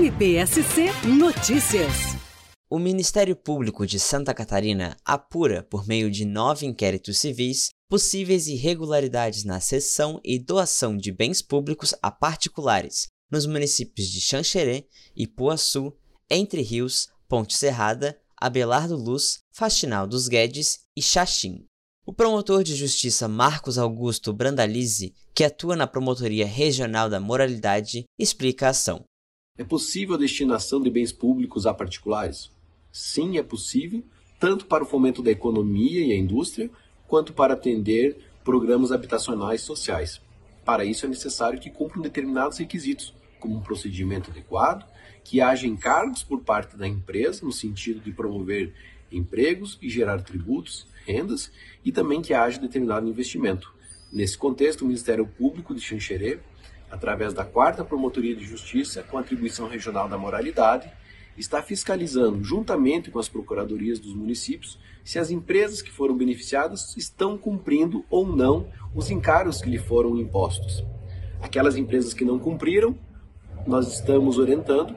MPSC Notícias. O Ministério Público de Santa Catarina apura, por meio de nove inquéritos civis, possíveis irregularidades na cessão e doação de bens públicos a particulares nos municípios de Xanxerê, Ipuaçu, Entre Rios, Ponte Serrada, Abelardo Luz, Faxinal dos Guedes e Xaxim. O promotor de justiça Marcos Augusto Brandalize, que atua na Promotoria Regional da Moralidade, explica a ação. É possível a destinação de bens públicos a particulares? Sim, é possível, tanto para o fomento da economia e a indústria, quanto para atender programas habitacionais sociais. Para isso é necessário que cumpram determinados requisitos, como um procedimento adequado, que haja encargos por parte da empresa, no sentido de promover empregos e gerar tributos, rendas, e também que haja determinado investimento. Nesse contexto, o Ministério Público de Xanxerê, através da Quarta Promotoria de Justiça, com atribuição regional da moralidade, está fiscalizando, juntamente com as procuradorias dos municípios, se as empresas que foram beneficiadas estão cumprindo ou não os encargos que lhe foram impostos. Aquelas empresas que não cumpriram, nós estamos orientando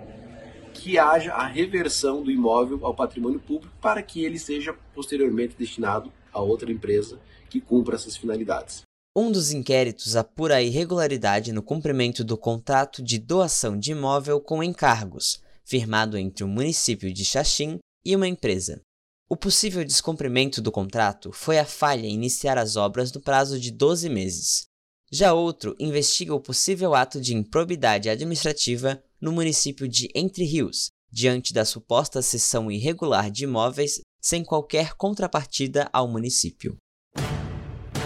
que haja a reversão do imóvel ao patrimônio público para que ele seja posteriormente destinado a outra empresa que cumpra essas finalidades. Um dos inquéritos apura a irregularidade no cumprimento do contrato de doação de imóvel com encargos, firmado entre o município de Xaxim e uma empresa. O possível descumprimento do contrato foi a falha em iniciar as obras no prazo de 12 meses. Já outro investiga o possível ato de improbidade administrativa no município de Entre Rios, diante da suposta cessão irregular de imóveis sem qualquer contrapartida ao município.